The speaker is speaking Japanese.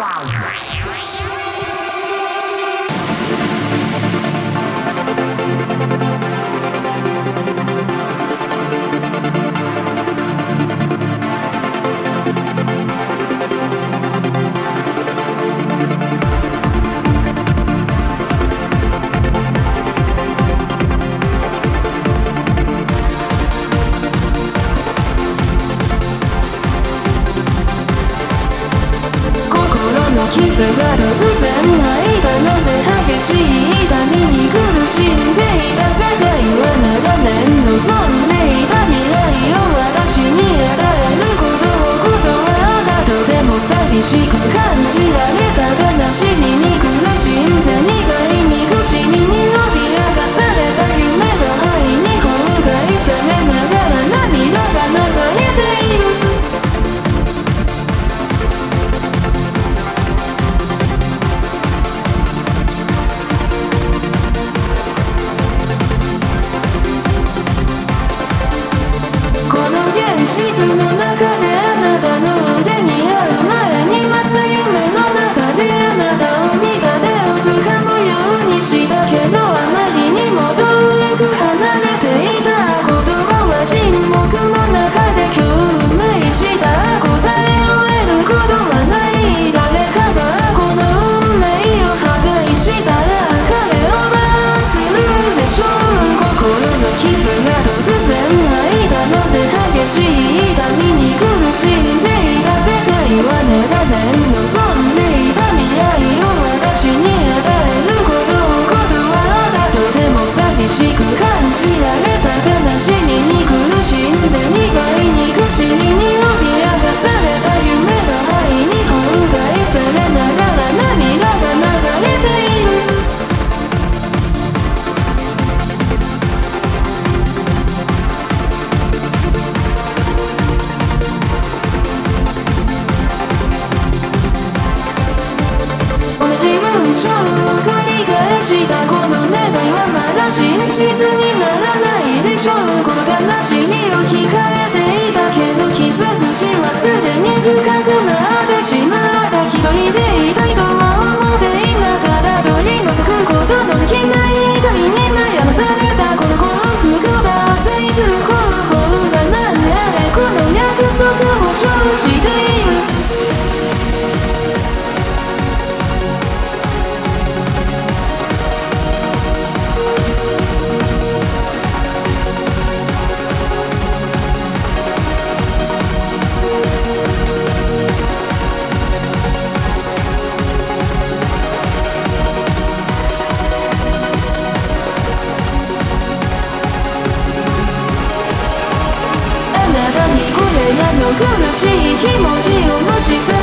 Wow. 風は突然開いたので激しい痛みに苦しんでいた。世界は長年望んでいた未来を私に与えることを断らとても寂しく感じられた悲しみに。現実のじ文章を繰り返したこの願いはまだ真実にならない。でしょう。この悲しみを控えていたけど傷口はすでに深くなってしまった一人でいたいとは思っていなかった取り除くことのできない痛みに悩まされた。この幸福が達成す。る方法が何であれこの約束を保証して苦しい気持ちを無視する